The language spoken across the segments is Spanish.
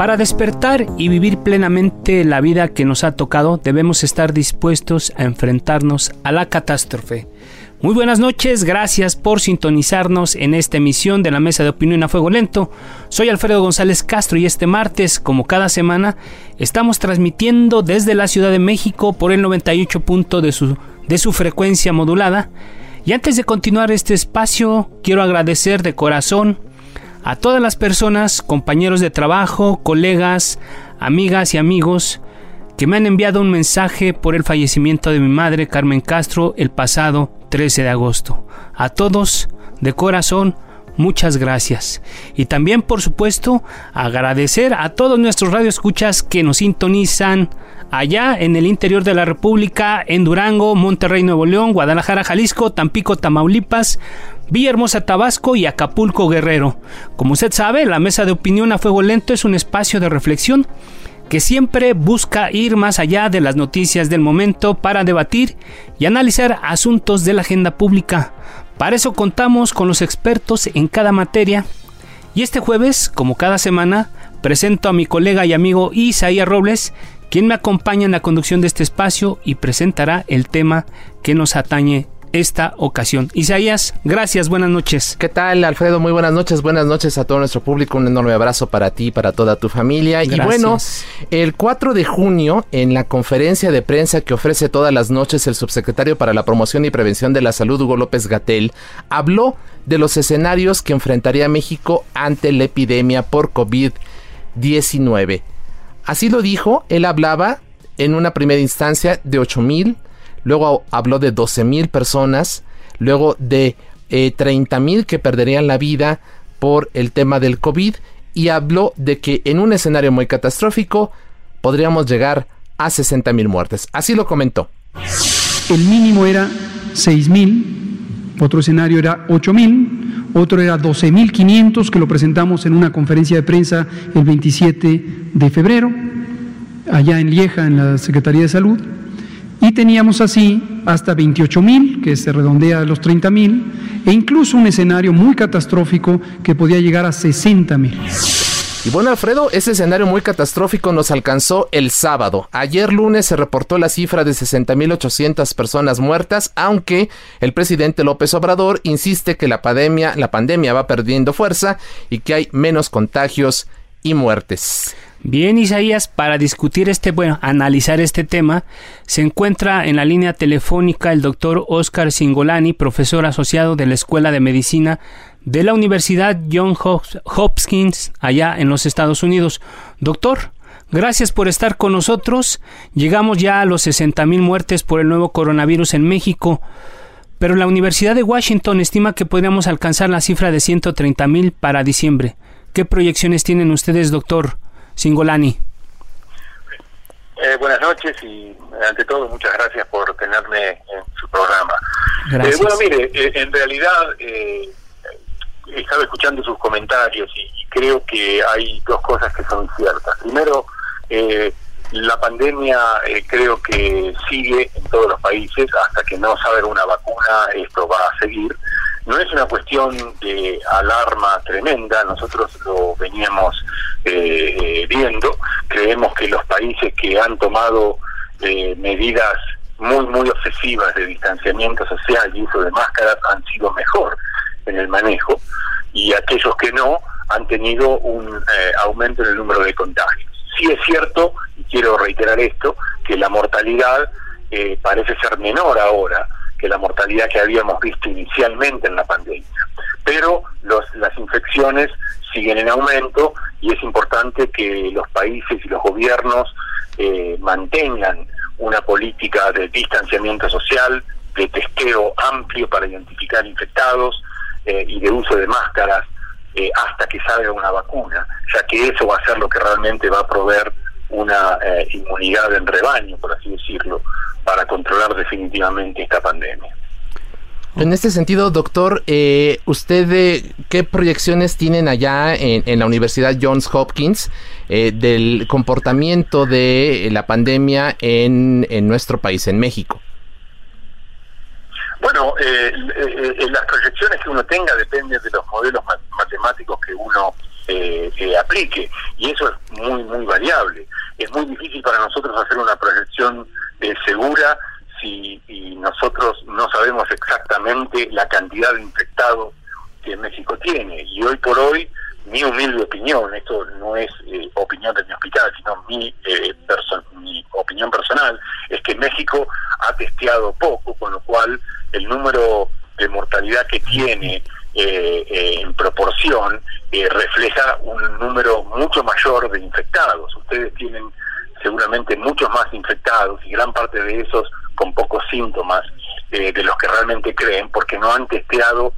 Para despertar y vivir plenamente la vida que nos ha tocado, debemos estar dispuestos a enfrentarnos a la catástrofe. Muy buenas noches, gracias por sintonizarnos en esta emisión de la Mesa de Opinión a Fuego Lento. Soy Alfredo González Castro y este martes, como cada semana, estamos transmitiendo desde la Ciudad de México por el 98 punto de su, de su frecuencia modulada. Y antes de continuar este espacio, quiero agradecer de corazón a todas las personas, compañeros de trabajo, colegas, amigas y amigos que me han enviado un mensaje por el fallecimiento de mi madre Carmen Castro el pasado 13 de agosto. A todos, de corazón, muchas gracias. Y también, por supuesto, agradecer a todos nuestros radioescuchas que nos sintonizan allá en el interior de la República, en Durango, Monterrey, Nuevo León, Guadalajara, Jalisco, Tampico, Tamaulipas, Villahermosa, Tabasco y Acapulco, Guerrero. Como usted sabe, la mesa de opinión a fuego lento es un espacio de reflexión que siempre busca ir más allá de las noticias del momento para debatir y analizar asuntos de la agenda pública. Para eso contamos con los expertos en cada materia. Y este jueves, como cada semana, presento a mi colega y amigo Isaías Robles, quien me acompaña en la conducción de este espacio y presentará el tema que nos atañe esta ocasión. Isaías, gracias, buenas noches. ¿Qué tal, Alfredo? Muy buenas noches, buenas noches a todo nuestro público, un enorme abrazo para ti, para toda tu familia. Y bueno, el 4 de junio, en la conferencia de prensa que ofrece todas las noches el subsecretario para la Promoción y Prevención de la Salud, Hugo López Gatel, habló de los escenarios que enfrentaría México ante la epidemia por COVID-19. Así lo dijo, él hablaba en una primera instancia de 8 mil luego habló de 12 mil personas, luego de eh, 30 mil que perderían la vida por el tema del COVID y habló de que en un escenario muy catastrófico podríamos llegar a 60 mil muertes. Así lo comentó. El mínimo era 6 mil, otro escenario era 8 mil, otro era 12 mil 500 que lo presentamos en una conferencia de prensa el 27 de febrero, allá en Lieja, en la Secretaría de Salud teníamos así hasta 28 mil, que se redondea a los 30 mil, e incluso un escenario muy catastrófico que podía llegar a 60 mil. Y bueno, Alfredo, ese escenario muy catastrófico nos alcanzó el sábado. Ayer lunes se reportó la cifra de 60.800 personas muertas, aunque el presidente López Obrador insiste que la pandemia, la pandemia va perdiendo fuerza y que hay menos contagios y muertes. Bien, Isaías, para discutir este, bueno, analizar este tema, se encuentra en la línea telefónica el doctor Oscar Singolani, profesor asociado de la Escuela de Medicina de la Universidad John Hopkins, allá en los Estados Unidos. Doctor, gracias por estar con nosotros. Llegamos ya a los 60 mil muertes por el nuevo coronavirus en México, pero la Universidad de Washington estima que podríamos alcanzar la cifra de 130 mil para diciembre. ¿Qué proyecciones tienen ustedes, doctor? Singolani. Eh, buenas noches y ante todo muchas gracias por tenerme en su programa. Eh, bueno, mire, eh, en realidad he estado escuchando sus comentarios y, creo que hay dos cosas que son ciertas. Primero, la pandemia creo que sigue en todos los países hasta que no salga una vacuna, esto va a seguir. No es una cuestión de alarma tremenda, nosotros lo veníamos eh, viendo. Creemos que los países que han tomado eh, medidas muy, muy obsesivas de distanciamiento social y uso de máscaras han sido mejor en el manejo y aquellos que no han tenido un eh, aumento en el número de contagios. Sí es cierto, y quiero reiterar esto, que la mortalidad eh, parece ser menor ahora que la mortalidad que habíamos visto inicialmente en la pandemia. Pero las infecciones siguen en aumento y es importante que los países y los gobiernos eh, mantengan una política de distanciamiento social, de testeo amplio para identificar infectados eh, y de uso de máscaras eh, hasta que salga una vacuna, ya que eso va a ser lo que realmente va a proveer una eh, inmunidad en rebaño, por así decirlo, para controlar definitivamente esta pandemia. En este sentido, doctor, eh, ¿usted qué proyecciones tienen allá en, la Universidad Johns Hopkins del comportamiento de la pandemia en, en nuestro país, en México? Bueno, eh, eh, eh, las proyecciones que uno tenga dependen de los modelos matemáticos que uno eh, aplique y eso es muy, muy variable. Es muy difícil para nosotros hacer una proyección segura si nosotros no sabemos exactamente la cantidad de infectados que México tiene. Y hoy por hoy, mi humilde opinión, esto no es opinión de mi hospital, sino mi, mi opinión personal, es que México ha testeado poco, con lo cual el número de mortalidad que tiene eh, eh, en proporción eh, refleja un número mucho mayor de infectados. Ustedes tienen seguramente muchos más infectados y gran parte de esos con pocos síntomas de los que realmente creen porque no han testeado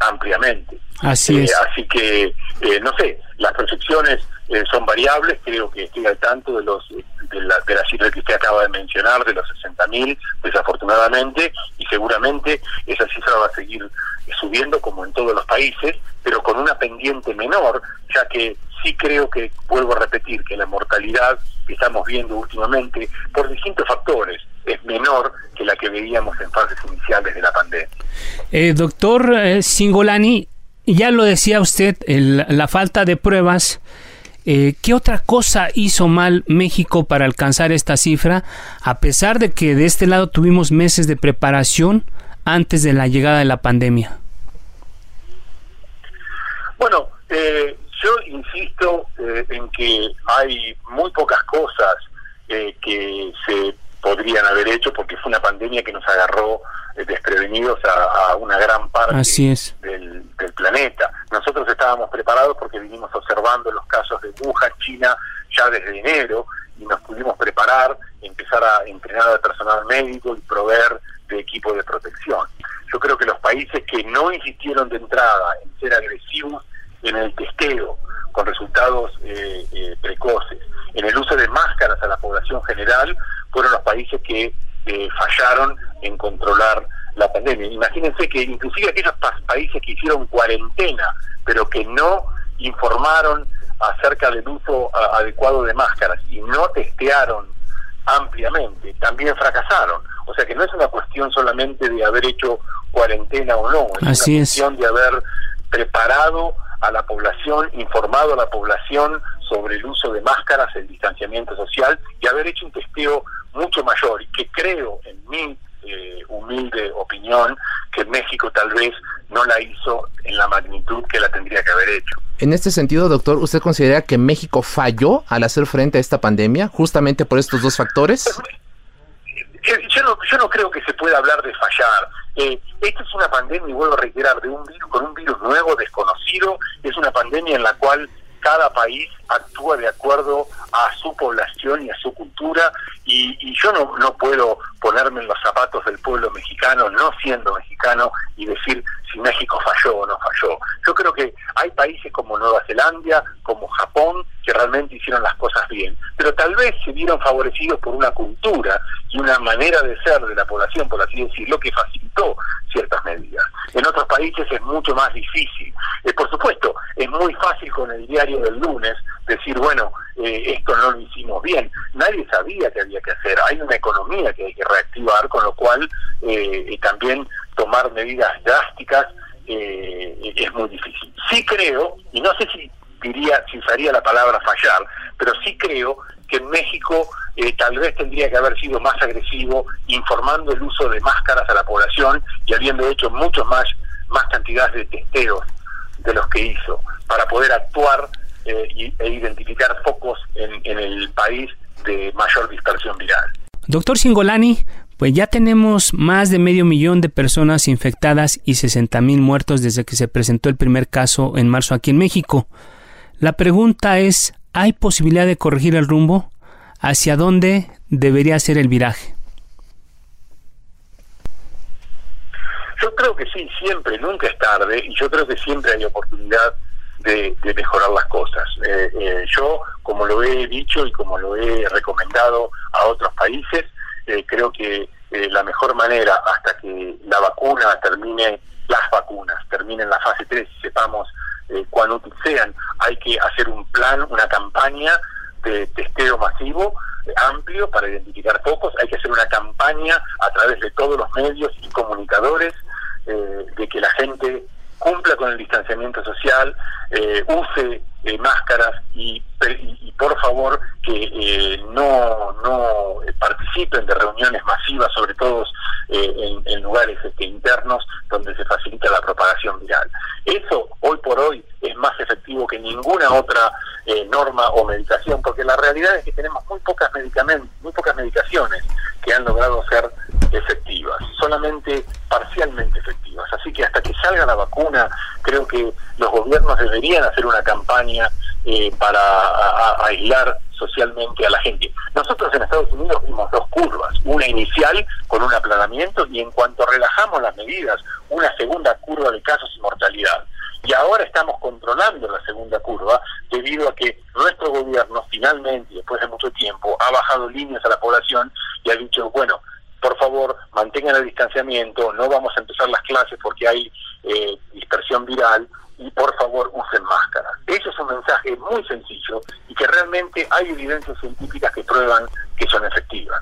ampliamente. Así es. Así que, no sé, las proyecciones son variables, creo que estoy al tanto de los de la, de la cifra que usted acaba de mencionar, de los 60.000, desafortunadamente, y seguramente esa cifra va a seguir subiendo como en todos los países, pero con una pendiente menor, ya que sí creo que, vuelvo a repetir, que la mortalidad que estamos viendo últimamente, por distintos factores, es menor que la que veíamos en fases iniciales de la pandemia. Eh, doctor eh, Singolani, ya lo decía usted, la falta de pruebas eh, ¿Qué otra cosa hizo mal México para alcanzar esta cifra, a pesar de que de este lado tuvimos meses de preparación antes de la llegada de la pandemia? Bueno, eh, yo insisto eh, en que hay muy pocas cosas que se podrían haber hecho porque fue una pandemia que nos agarró desprevenidos a, una gran parte Del, del, planeta. Nosotros estábamos preparados porque vinimos observando los casos de Wuhan, China, ya desde enero y nos pudimos preparar, empezar a entrenar al personal médico y proveer de equipo de protección. Yo creo que los países que no insistieron de entrada en ser agresivos en el testeo con resultados eh, eh, precoces, en el uso de máscaras a la población general, fueron los países que eh, fallaron en controlar la pandemia. Imagínense que inclusive aquellos países que hicieron cuarentena, pero que no informaron acerca del uso adecuado de máscaras y no testearon ampliamente, también fracasaron. O sea que no es una cuestión solamente de haber hecho cuarentena o no, es una cuestión de haber preparado a la población, informado a la población sobre el uso de máscaras, el distanciamiento social y haber hecho un testeo mucho mayor y que creo en mi eh, humilde opinión que México tal vez no la hizo en la magnitud que la tendría que haber hecho. En este sentido, doctor, ¿usted considera que México falló al hacer frente a esta pandemia justamente por estos dos factores? Eh, yo no, yo no creo que se pueda hablar de fallar. Eh, esta es una pandemia, y vuelvo a reiterar, de un virus con un virus nuevo, desconocido. Es una pandemia en la cual cada país actúa de acuerdo a su población y a su cultura y, yo no, no puedo ponerme en los zapatos del pueblo mexicano, no siendo mexicano, y decir si México falló o no falló. Yo creo que hay países como Nueva Zelanda, como Japón, que realmente hicieron las cosas bien, pero tal vez se vieron favorecidos por una cultura y una manera de ser de la población, por así decirlo, que facilitó ciertas medidas. En otros países es mucho más difícil. Eh, por supuesto, es muy fácil con el diario del lunes decir, bueno, eh, esto no lo hicimos bien. Nadie sabía que había que hacer. Hay una economía que hay que reactivar, con lo cual eh, también tomar medidas drásticas eh, es muy difícil. Sí creo, y no sé si diría, si usaría la palabra fallar, pero sí creo que en México eh, tal vez tendría que haber sido más agresivo informando el uso de máscaras a la población y habiendo hecho mucho más, más cantidades de testeos de los que hizo para poder actuar eh, e identificar focos en, en el país de mayor dispersión viral. Doctor Singolani, pues ya tenemos más de medio millón de personas infectadas y 60 mil muertos desde que se presentó el primer caso en marzo aquí en México. La pregunta es, ¿hay posibilidad de corregir el rumbo? ¿Hacia dónde debería ser el viraje? Yo creo que sí, siempre, nunca es tarde, y yo creo que siempre hay oportunidad de, mejorar las cosas. Eh, eh, yo, como lo he dicho y como lo he recomendado a otros países, eh, creo que la mejor manera hasta que la vacuna termine, las vacunas terminen la fase 3 y sepamos cuán útil sean, hay que hacer un plan, una campaña de testeo masivo amplio para identificar pocos, hay que hacer una campaña a través de todos los medios y comunicadores de que la gente cumpla con el distanciamiento social, eh, use eh, máscaras y, por favor que eh, no, no participen de reuniones masivas, sobre todo en, en, lugares este, internos donde se facilita la propagación viral. Eso hoy por hoy es más efectivo que ninguna otra norma o medicación, porque la realidad es que tenemos muy pocas medicamentos, muy pocas medicaciones que han logrado ser efectivas, solamente parcialmente efectivas. Así que hasta que salga la vacuna, creo que los gobiernos deberían hacer una campaña eh, para aislar socialmente a la gente. Nosotros en Estados Unidos vimos dos curvas, una inicial con un aplanamiento y en cuanto relajamos las medidas, una segunda curva de casos y mortalidad. Y ahora estamos controlando la segunda curva debido a que nuestro gobierno finalmente, después de mucho tiempo, ha bajado líneas a la población y ha dicho, bueno, por favor, mantengan el distanciamiento, no vamos a empezar las clases porque hay eh, dispersión viral y por favor usen máscaras. Eso es un mensaje muy sencillo y que realmente hay evidencias científicas que prueban que son efectivas.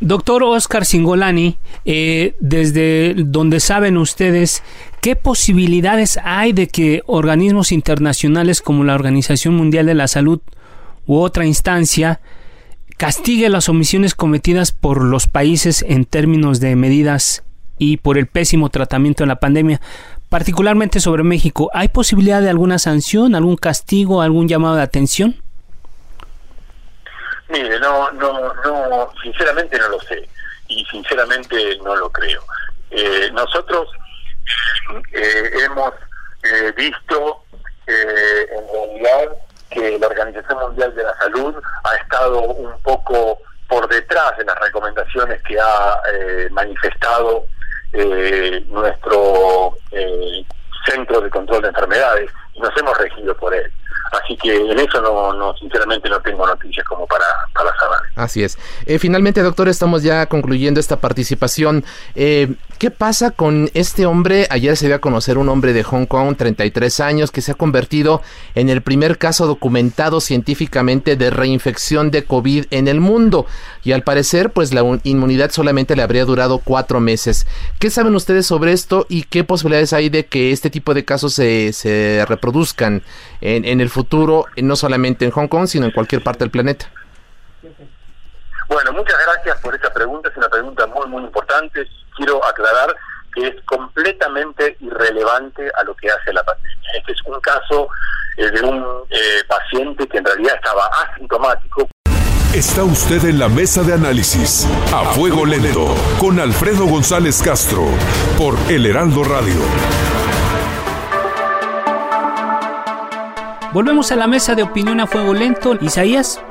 doctor Oscar Singolani, eh, desde donde saben ustedes, ¿qué posibilidades hay de que organismos internacionales como la Organización Mundial de la Salud u otra instancia castigue las omisiones cometidas por los países en términos de medidas y por el pésimo tratamiento de la pandemia, particularmente sobre México. ¿Hay posibilidad de alguna sanción, algún castigo, algún llamado de atención? Mire, no, no, no, sinceramente no lo sé y sinceramente no lo creo. Eh, nosotros eh, hemos eh, visto en realidad que la Organización Mundial de la Salud ha estado un poco por detrás de las recomendaciones que ha eh, manifestado eh, nuestro eh, Centro de Control de Enfermedades y nos hemos regido por él. Así que en eso no, no sinceramente no tengo noticias como para, para saber. Así es. Eh, finalmente, doctor, estamos ya concluyendo esta participación. Eh, ¿Qué pasa con este hombre? Ayer se dio a conocer un hombre de Hong Kong, 33 años, que se ha convertido en el primer caso documentado científicamente de reinfección de COVID en el mundo. Y al parecer, pues la inmunidad solamente le habría durado cuatro meses. ¿Qué saben ustedes sobre esto y qué posibilidades hay de que este tipo de casos se, se reproduzcan en, en el futuro? futuro, eh, no solamente en Hong Kong, sino en cualquier parte del planeta? Bueno, muchas gracias por esta pregunta, es una pregunta muy, muy importante. Quiero aclarar que es completamente irrelevante a lo que hace la pandemia. Este es un caso eh, de un eh, paciente que en realidad estaba asintomático. Está usted en la mesa de análisis a fuego lento con Alfredo González Castro por El Heraldo Radio. Volvemos a la mesa de opinión a fuego lento. Isaías,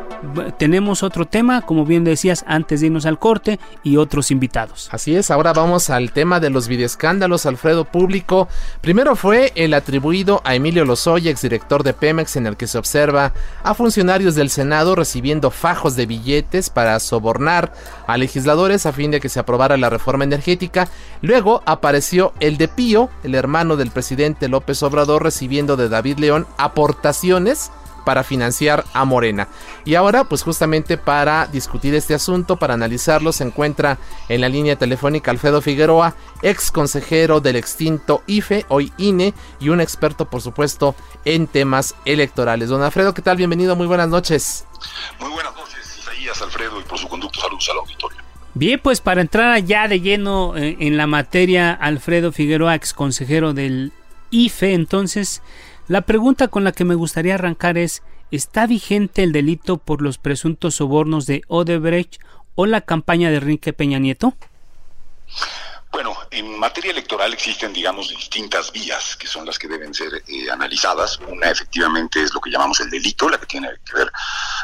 tenemos otro tema, como bien decías, antes de irnos al corte y otros invitados. Así es, ahora vamos al tema de los videoescándalos, Alfredo Público. Primero fue el atribuido a Emilio Lozoya, exdirector de Pemex, en el que se observa a funcionarios del Senado recibiendo fajos de billetes para sobornar a legisladores a fin de que se aprobara la reforma energética. Luego apareció el de Pío, el hermano del presidente López Obrador, recibiendo de David León aportaciones para financiar a Morena. Y ahora, pues justamente para discutir este asunto, para analizarlo, se encuentra en la línea telefónica Alfredo Figueroa, ex consejero del extinto IFE, hoy INE, y un experto, por supuesto, en temas electorales. Don Alfredo, ¿qué tal? Bienvenido, muy buenas noches. Muy buenas noches, Isaías Alfredo, y por su conducto saludos al auditorio. Bien, pues para entrar ya de lleno eh, en la materia, Alfredo Figueroa, ex consejero del IFE, entonces, la pregunta con la que me gustaría arrancar es, ¿está vigente el delito por los presuntos sobornos de Odebrecht o la campaña de Enrique Peña Nieto? Bueno, en materia electoral existen, digamos, distintas vías que son las que deben ser eh, analizadas. Una, efectivamente, es lo que llamamos el delito, la que tiene que ver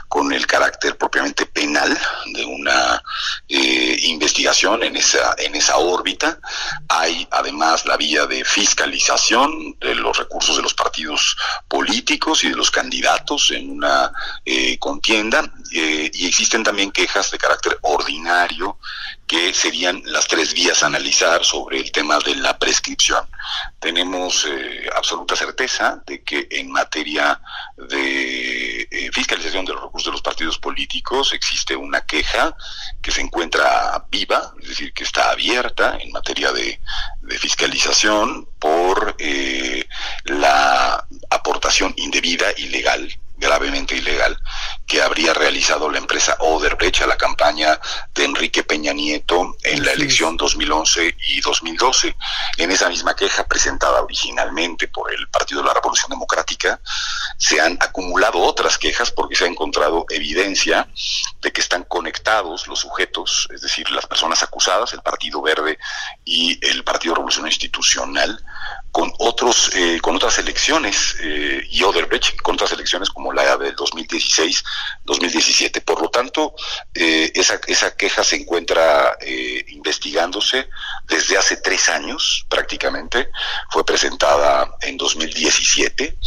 con el carácter propiamente penal de una eh, investigación en esa en esa órbita. Hay, además, la vía de fiscalización de los recursos de los partidos políticos y de los candidatos en una eh, contienda. y existen también quejas de carácter ordinario que serían las tres vías a analizar sobre el tema de la prescripción. Tenemos eh, absoluta certeza de que en materia de eh, fiscalización de los recursos de los partidos políticos existe una queja que se encuentra viva, es decir, que está abierta en materia de, fiscalización por eh, la aportación indebida, ilegal gravemente ilegal que habría realizado la empresa Oderbrecht a la campaña de Enrique Peña Nieto en la elección 2011 y 2012. En esa misma queja presentada originalmente por el Partido de la Revolución Democrática, se han acumulado otras quejas porque se ha encontrado evidencia de que están conectados los sujetos, es decir, las personas acusadas, el Partido Verde y el Partido Revolución Institucional, con otros eh, con otras elecciones eh, y Oderbrecht con otras elecciones como la del 2016 2017 por lo tanto eh, esa, esa queja se encuentra investigándose desde hace tres años prácticamente. Fue presentada en 2017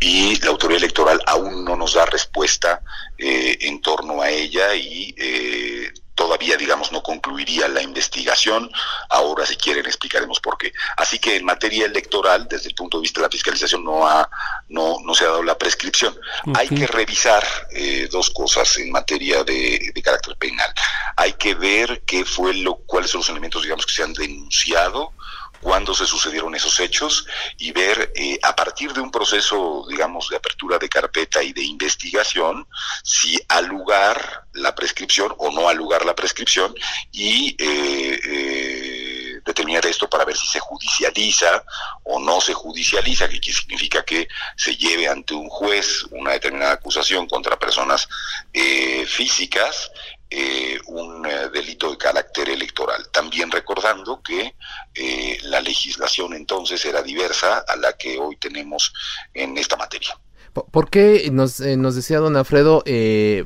y la autoridad electoral aún no nos da respuesta en torno a ella y todavía, digamos, no concluiría la investigación. Ahora, si quieren, explicaremos por qué. Así que en materia electoral, desde el punto de vista de la fiscalización, no, ha, no, no se ha dado la prescripción. Hay que revisar eh, dos cosas en materia de, de, carácter penal. Hay que ver qué fue lo, cuáles son los elementos, digamos, que se han denunciado cuándo se sucedieron esos hechos y ver eh, a partir de un proceso, digamos, de apertura de carpeta y de investigación, si al lugar la prescripción o no al lugar la prescripción y eh, eh, determinar esto para ver si se judicializa o no se judicializa, que significa que se lleve ante un juez una determinada acusación contra personas físicas eh, un eh, delito de carácter electoral. También recordando que eh, la legislación entonces era diversa a la que hoy tenemos en esta materia. ¿Por qué, nos, nos decía don Alfredo,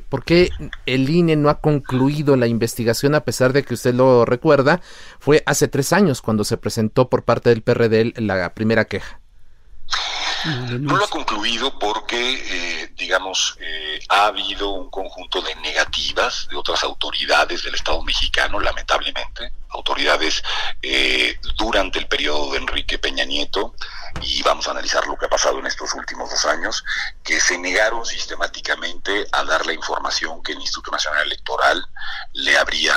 por qué el INE no ha concluido la investigación a pesar de que usted lo recuerda? Fue hace tres años cuando se presentó por parte del PRD la primera queja. No lo ha concluido porque, eh, digamos, eh, ha habido un conjunto de negativas de otras autoridades del Estado mexicano, lamentablemente, autoridades eh, durante el periodo de Enrique Peña Nieto, y vamos a analizar lo que ha pasado en estos últimos dos años, que se negaron sistemáticamente a dar la información que el Instituto Nacional Electoral le habría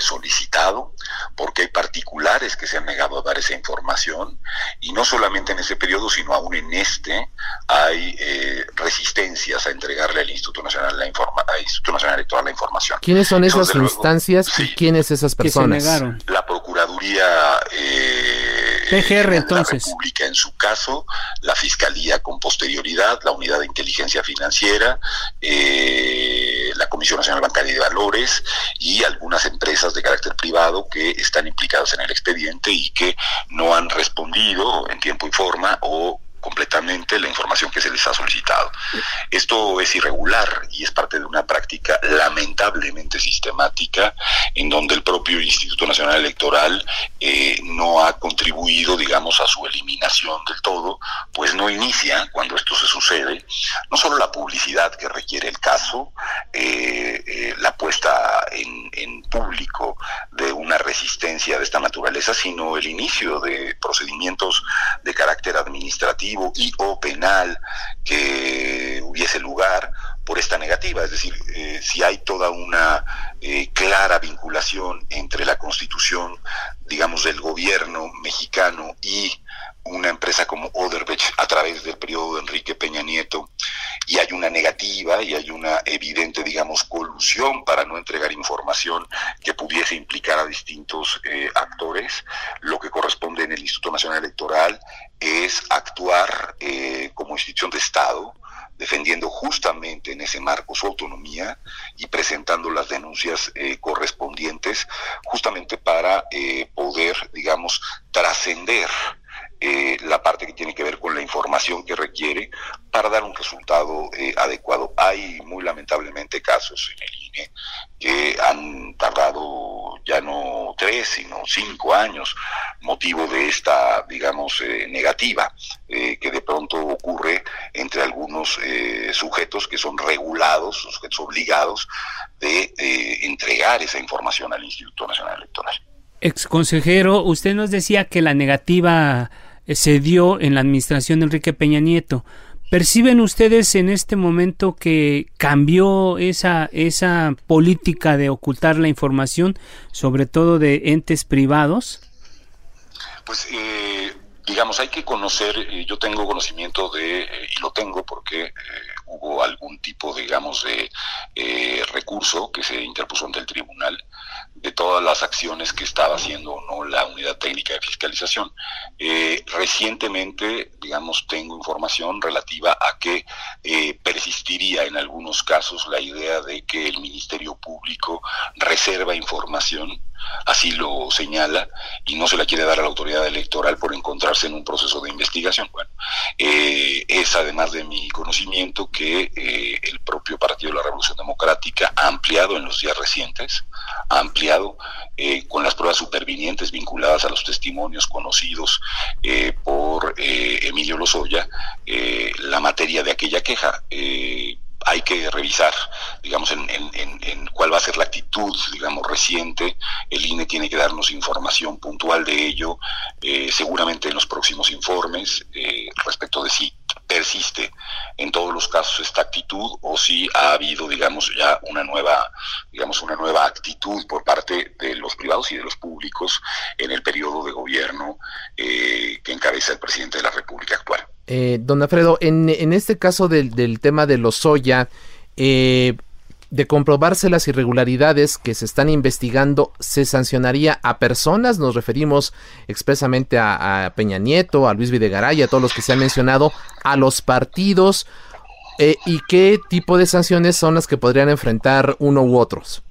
solicitado, porque hay particulares que se han negado a dar esa información, y no solamente en ese periodo, sino aún en este hay eh, resistencias a entregarle al Instituto Nacional la informa Instituto Nacional Electoral la información. ¿Quiénes son esas instancias y quiénes esas personas? La Procuraduría eh, PGR entonces. La República en su caso, la Fiscalía con posterioridad, la Unidad de Inteligencia Financiera, eh, la Comisión Nacional Bancaria de Valores y algunas empresas de carácter privado que están implicadas en el expediente y que no han respondido en tiempo y forma o completamente la información que se les ha solicitado. Esto es irregular y es parte de una práctica lamentablemente sistemática en donde el propio Instituto Nacional Electoral eh, no ha contribuido, digamos, a su eliminación del todo, pues no inicia cuando esto se sucede, no solo la publicidad que requiere el caso, eh, eh, la puesta en, en público de una resistencia de esta naturaleza, sino el inicio de procedimientos de carácter administrativo y o penal que hubiese lugar por esta negativa. Es decir, eh, si hay toda una eh, clara vinculación entre la constitución, digamos, del gobierno mexicano y una empresa como Oderbech a través del periodo de Enrique Peña Nieto. Y hay una negativa y hay una evidente, digamos, colusión para no entregar información que pudiese implicar a distintos eh, actores, lo que corresponde en el Instituto Nacional Electoral es actuar eh, como institución de Estado defendiendo justamente en ese marco su autonomía y presentando las denuncias eh, correspondientes justamente para eh, poder, digamos, trascender eh, la parte que tiene que ver con la información que requiere para dar un resultado eh, adecuado. Hay muy lamentablemente casos en el INE que han tardado ya no tres, sino cinco años, motivo de esta, digamos, eh, negativa que de pronto ocurre entre algunos sujetos que son regulados, sujetos obligados de entregar esa información al Instituto Nacional Electoral. Ex consejero, usted nos decía que la negativa eh, se dio en la administración de Enrique Peña Nieto. ¿Perciben ustedes en este momento que cambió esa, esa política de ocultar la información, sobre todo de entes privados? Pues eh, digamos, hay que conocer, eh, yo tengo conocimiento de, y lo tengo porque hubo algún tipo, digamos, de recurso que se interpuso ante el tribunal de todas las acciones que estaba haciendo no la unidad técnica de fiscalización. Eh, recientemente, digamos, tengo información relativa a que eh, persistiría en algunos casos la idea de que el Ministerio Público reserva información así lo señala y no se la quiere dar a la autoridad electoral por encontrarse en un proceso de investigación. Bueno, eh, es además de mi conocimiento que el propio Partido de la Revolución Democrática ha ampliado en los días recientes, ampliado eh, con las pruebas supervinientes vinculadas a los testimonios conocidos por Emilio Lozoya la materia de aquella queja hay que revisar, digamos, en, cuál va a ser la actitud, digamos, reciente. El INE tiene que darnos información puntual de ello, eh, seguramente en los próximos informes, eh, respecto de si persiste en todos los casos esta actitud o si ha habido, digamos, ya una nueva, digamos, una nueva actitud por parte de los privados y de los públicos en el periodo de gobierno eh, que encabeza el presidente de la República actual. Eh, don Alfredo, en, en, este caso del, del tema de los Soya, eh, de comprobarse las irregularidades que se están investigando, ¿se sancionaría a personas? Nos referimos expresamente a, Peña Nieto, a Luis Videgaray, a todos los que se han mencionado, a los partidos. Eh, ¿Y qué tipo de sanciones son las que podrían enfrentar uno u otros?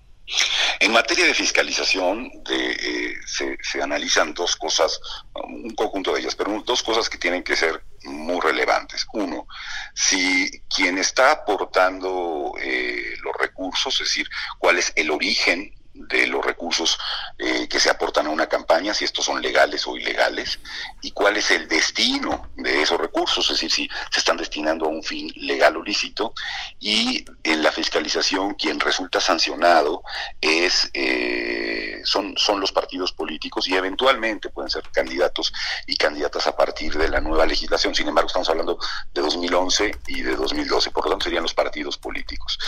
En materia de fiscalización de, se, se, analizan dos cosas, un conjunto de ellas, pero dos cosas que tienen que ser muy relevantes. Uno, si quien está aportando eh, los recursos, es decir, cuál es el origen de los recursos eh, que se aportan a una campaña, si estos son legales o ilegales, y cuál es el destino de esos recursos, es decir, si se están destinando a un fin legal o lícito, y en la fiscalización quien resulta sancionado es eh, son, son los partidos políticos y eventualmente pueden ser candidatos y candidatas a partir de la nueva legislación. Sin embargo, estamos hablando de 2011 y de 2012, por lo tanto serían los partidos políticos.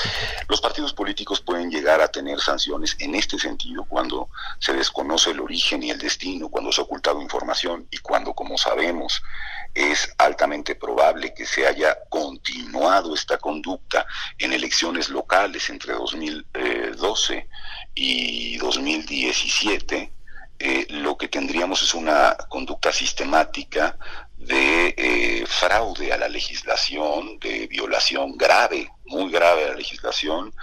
Los partidos políticos pueden llegar a tener sanciones en este sentido, cuando se desconoce el origen y el destino, cuando se ha ocultado información y cuando, como sabemos, es altamente probable que se haya continuado esta conducta en elecciones locales entre 2012 y 2017, eh, lo que tendríamos es una conducta sistemática de eh, fraude a la legislación, de violación grave, muy grave a la legislación,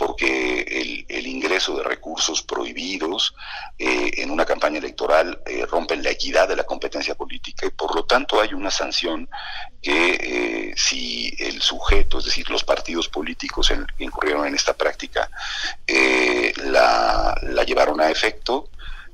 porque el, ingreso de recursos prohibidos eh, en una campaña electoral eh, rompen la equidad de la competencia política y por lo tanto hay una sanción que eh, si el sujeto, es decir, los partidos políticos que incurrieron en esta práctica, la, la llevaron a efecto,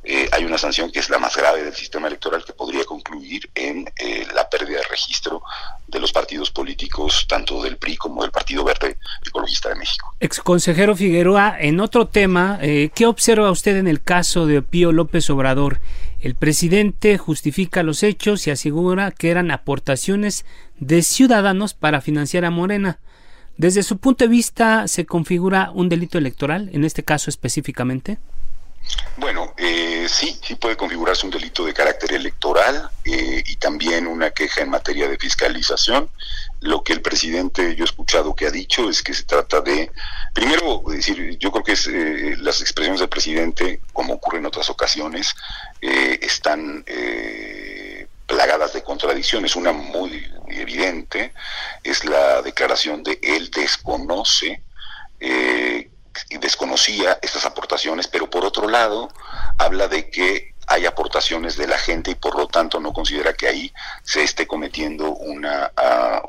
eh, hay una sanción que es la más grave del sistema electoral que podría concluir en eh, la pérdida de registro de los partidos políticos, tanto del PRI como del Partido Verde Ecologista de México. Ex consejero Figueroa, en otro tema, eh, ¿qué observa usted en el caso de Pío López Obrador? El presidente justifica los hechos y asegura que eran aportaciones de ciudadanos para financiar a Morena. Desde su punto de vista, ¿se configura un delito electoral, en este caso específicamente? Bueno, eh, sí, sí puede configurarse un delito de carácter electoral eh, y también una queja en materia de fiscalización. Lo que el presidente, yo he escuchado que ha dicho, es que se trata de, primero, decir, yo creo que es, eh, las expresiones del presidente, como ocurre en otras ocasiones, están plagadas de contradicciones. Una muy evidente es la declaración de él desconoce eh, desconocía estas aportaciones, pero por otro lado habla de que hay aportaciones de la gente y por lo tanto no considera que ahí se esté cometiendo una, ah,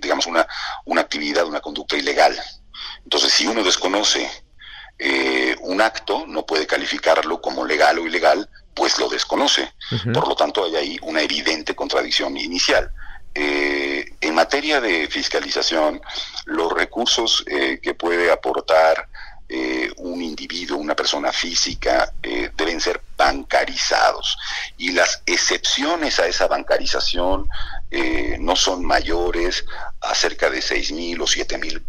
digamos una, una actividad, una conducta ilegal. Entonces, si uno desconoce eh, un acto, no puede calificarlo como legal o ilegal, pues lo desconoce. Por lo tanto, hay ahí una evidente contradicción inicial. Eh, en materia de fiscalización, los recursos eh, que puede aportar eh, un individuo, una persona física, deben ser bancarizados. Y las excepciones a esa bancarización no son mayores a cerca de seis mil o siete mil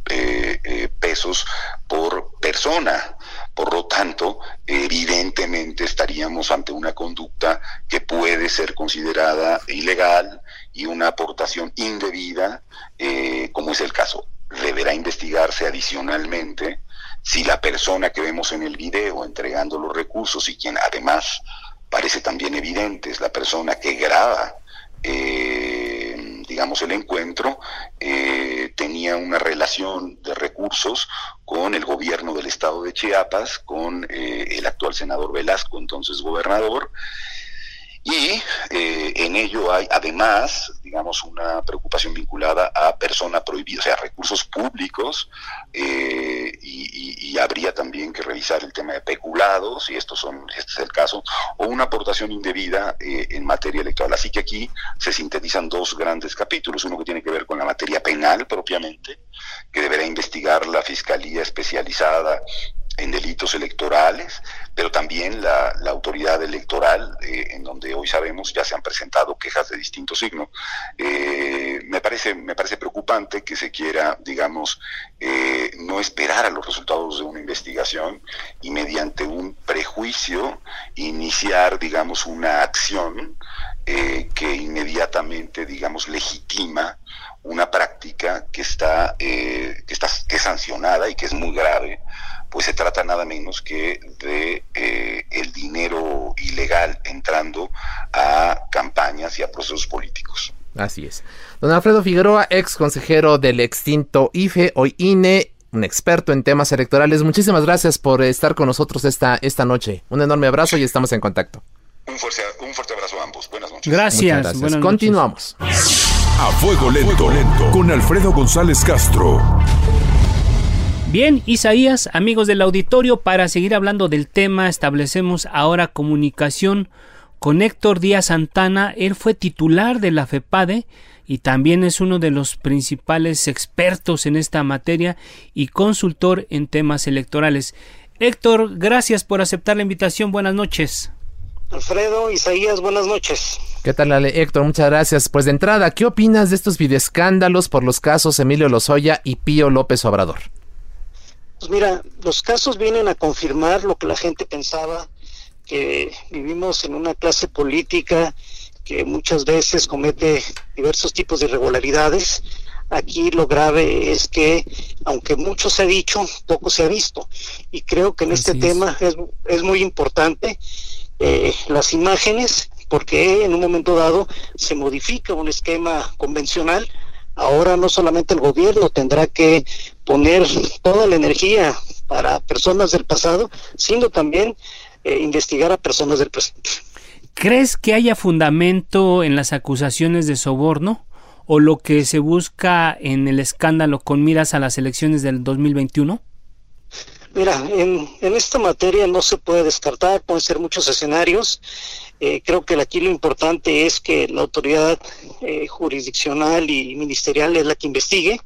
pesos por persona. Por lo tanto, evidentemente estaríamos ante una conducta que puede ser considerada ilegal y una aportación indebida, eh, como es el caso. Deberá investigarse adicionalmente si la persona que vemos en el video entregando los recursos y quien además parece también evidente es la persona que graba eh, digamos, el encuentro, eh, tenía una relación de recursos con el gobierno del estado de Chiapas, con el actual senador Velasco, entonces gobernador, y eh, en ello hay además, digamos, una preocupación vinculada a persona prohibida, o sea, recursos públicos, eh, y, habría también que revisar el tema de peculados, y estos son, este es el caso, o una aportación indebida eh, en materia electoral. Así que aquí se sintetizan dos grandes capítulos, uno que tiene que ver con la materia penal propiamente, que deberá investigar la Fiscalía Especializada en delitos electorales, pero también la, autoridad electoral, eh, en donde hoy sabemos ya se han presentado quejas de distinto signo. Eh, me, parece, me parece preocupante que se quiera, digamos, eh, no esperar a los resultados de una investigación y mediante un prejuicio iniciar, digamos, una acción que inmediatamente, digamos, legitima una práctica que está, que está que es sancionada y que es muy grave pues se trata nada menos que de eh, el dinero ilegal entrando a campañas y a procesos políticos. Así es. Don Alfredo Figueroa, ex consejero del extinto IFE, hoy INE, un experto en temas electorales. Muchísimas gracias por estar con nosotros esta, esta noche. Un enorme abrazo y estamos en contacto. Un fuerte, un fuerte abrazo a ambos. Buenas noches. Gracias. Continuamos. A fuego lento, lento, con Alfredo González Castro. Bien, Isaías, amigos del auditorio, para seguir hablando del tema, establecemos ahora comunicación con Héctor Díaz Santana. Él fue titular de la FEPADE y también es uno de los principales expertos en esta materia y consultor en temas electorales. Héctor, gracias por aceptar la invitación. Buenas noches. Alfredo, Isaías, buenas noches. ¿Qué tal, Ale? Héctor? Muchas gracias. Pues de entrada, ¿qué opinas de estos videoescándalos por los casos Emilio Lozoya y Pío López Obrador? Pues mira, los casos vienen a confirmar lo que la gente pensaba, que vivimos en una clase política que muchas veces comete diversos tipos de irregularidades. Aquí lo grave es que, aunque mucho se ha dicho, poco se ha visto. Y creo que en este tema es, es, muy importante eh, las imágenes, porque en un momento dado se modifica un esquema convencional Ahora no solamente el gobierno tendrá que poner toda la energía para personas del pasado, sino también eh, investigar a personas del presente. ¿Crees que haya fundamento en las acusaciones de soborno o lo que se busca en el escándalo con miras a las elecciones del 2021? Mira, en, en esta materia no se puede descartar, pueden ser muchos escenarios. Eh, creo que aquí lo importante es que la autoridad eh, jurisdiccional y ministerial es la que investigue.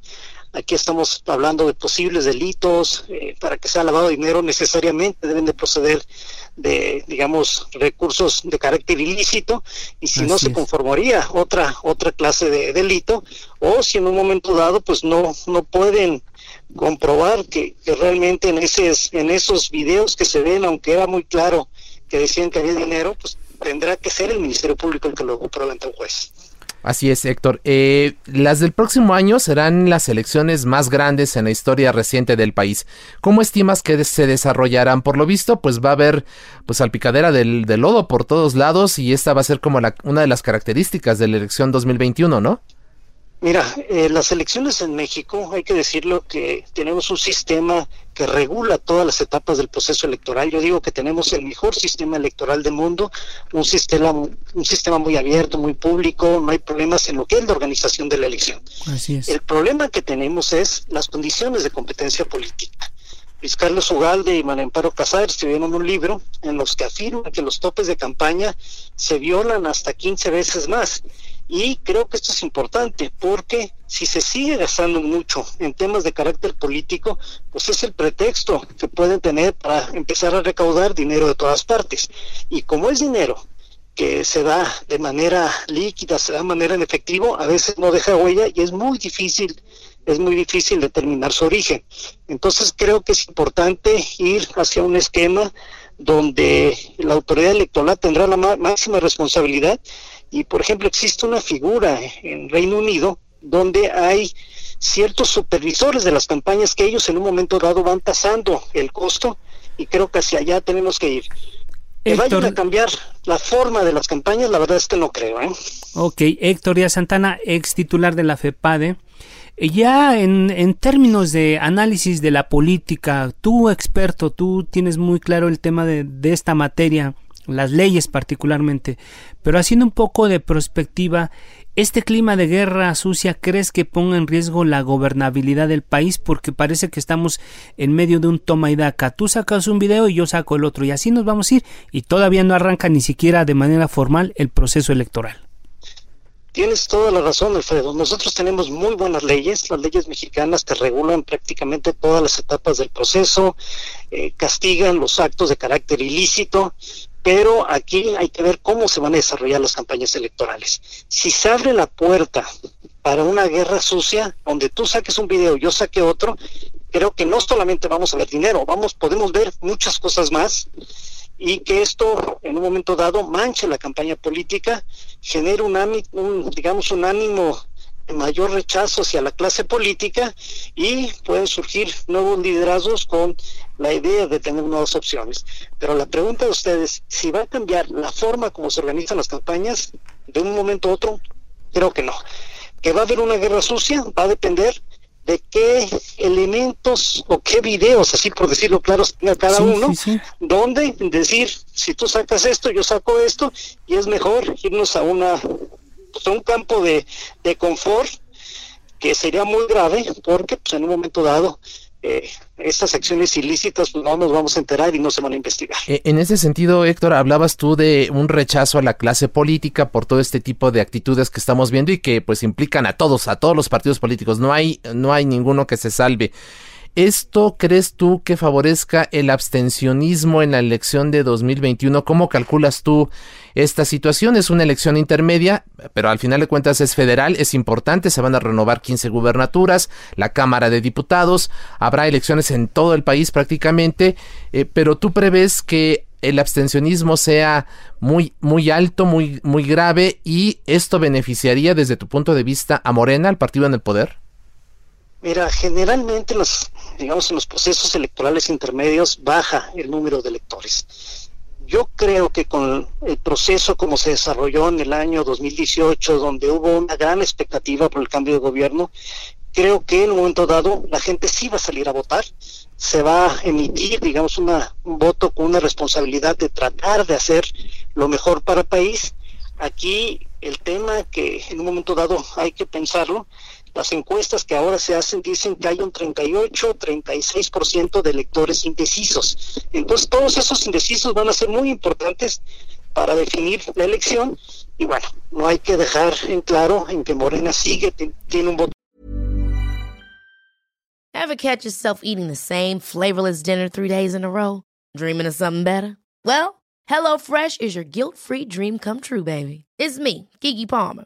Aquí estamos hablando de posibles delitos. Eh, para que sea lavado de dinero necesariamente deben de proceder de, digamos, recursos de carácter ilícito y si no se conformaría otra otra clase de delito o si en un momento dado pues no no pueden comprobar que, que realmente en ese en esos videos que se ven aunque era muy claro que decían que había dinero pues tendrá que ser el Ministerio Público el que lo pruebe ante un juez. Así es, Héctor. Eh, las del próximo año serán las elecciones más grandes en la historia reciente del país. ¿Cómo estimas que se desarrollarán? Por lo visto, pues va a haber pues salpicadera del, del lodo por todos lados y esta va a ser como la, una de las características de la elección 2021, ¿no? Mira, eh, las elecciones en México, hay que decirlo que tenemos un sistema que regula todas las etapas del proceso electoral. Yo digo que tenemos el mejor sistema electoral del mundo, un sistema, un sistema muy abierto, muy público, no hay problemas en lo que es la organización de la elección. Así es. El problema que tenemos es las condiciones de competencia política. Luis Carlos Ugalde y María Amparo Casar escribieron un libro en los que afirman que los topes de campaña se violan hasta 15 veces más y creo que esto es importante porque si se sigue gastando mucho en temas de carácter político, pues es el pretexto que pueden tener para empezar a recaudar dinero de todas partes. Y como es dinero que se da de manera líquida, se da de manera en efectivo, a veces no deja huella y es muy difícil es muy difícil determinar su origen. Entonces creo que es importante ir hacia un esquema donde la autoridad electoral tendrá la máxima responsabilidad y, por ejemplo, existe una figura en Reino Unido donde hay ciertos supervisores de las campañas que ellos en un momento dado van tasando el costo y creo que hacia allá tenemos que ir. Que vayan a cambiar la forma de las campañas, la verdad es que no creo. ¿eh? Ok, Héctor Díaz Santana, ex titular de la FEPADE. Ya en, en, términos de análisis de la política, tú experto, tú tienes muy claro el tema de, de esta materia las leyes particularmente, pero haciendo un poco de perspectiva, ¿este clima de guerra sucia crees que ponga en riesgo la gobernabilidad del país? Porque parece que estamos en medio de un toma y daca. Tú sacas un video y yo saco el otro y así nos vamos a ir y todavía no arranca ni siquiera de manera formal el proceso electoral. Tienes toda la razón, Alfredo. Nosotros tenemos muy buenas leyes, las leyes mexicanas que regulan prácticamente todas las etapas del proceso, eh, castigan los actos de carácter ilícito, pero aquí hay que ver cómo se van a desarrollar las campañas electorales. Si se abre la puerta para una guerra sucia, donde tú saques un video, yo saque otro, creo que no solamente vamos a ver dinero, vamos, podemos ver muchas cosas más y que esto en un momento dado manche la campaña política, genere un, un digamos un ánimo mayor rechazo hacia la clase política y pueden surgir nuevos liderazgos con la idea de tener nuevas opciones. Pero la pregunta de ustedes, si va a cambiar la forma como se organizan las campañas de un momento a otro, creo que no. Que va a haber una guerra sucia va a depender de qué elementos o qué videos, así por decirlo claro, tenga cada uno, donde decir, si tú sacas esto, yo saco esto, y es mejor irnos a una pues, un campo de, de confort que sería muy grave porque pues, en un momento dado eh, estas acciones ilícitas pues, no nos vamos a enterar y no se van a investigar. E, en ese sentido, Héctor, hablabas tú de un rechazo a la clase política por todo este tipo de actitudes que estamos viendo y que pues implican a todos, a todos los partidos políticos. No hay, no hay ninguno que se salve. ¿Esto crees tú que favorezca el abstencionismo en la elección de 2021? ¿Cómo calculas tú esta situación? Es una elección intermedia, pero al final de cuentas es federal, es importante, se van a renovar 15 gubernaturas, la Cámara de Diputados, habrá elecciones en todo el país prácticamente, eh, pero tú prevés que el abstencionismo sea muy, muy alto, muy, muy grave y esto beneficiaría desde tu punto de vista a Morena, al partido en el poder? Mira, generalmente los, digamos, en los procesos electorales intermedios baja el número de electores. Yo creo que con el proceso como se desarrolló en el año 2018, donde hubo una gran expectativa por el cambio de gobierno, creo que en un momento dado la gente sí va a salir a votar, se va a emitir, digamos, una, un voto con una responsabilidad de tratar de hacer lo mejor para el país. Aquí el tema que en un momento dado hay que pensarlo las encuestas que ahora se hacen dicen que hay un 38, 36% de electores indecisos. Entonces todos esos indecisos van a ser muy importantes para definir la elección y bueno, no hay que dejar en claro en que Morena sigue tiene un voto. Ever catch yourself eating the same flavorless dinner three days in a row? Dreaming of something better? Well, HelloFresh is your guilt-free dream come true, baby. It's me, Kiki Palmer.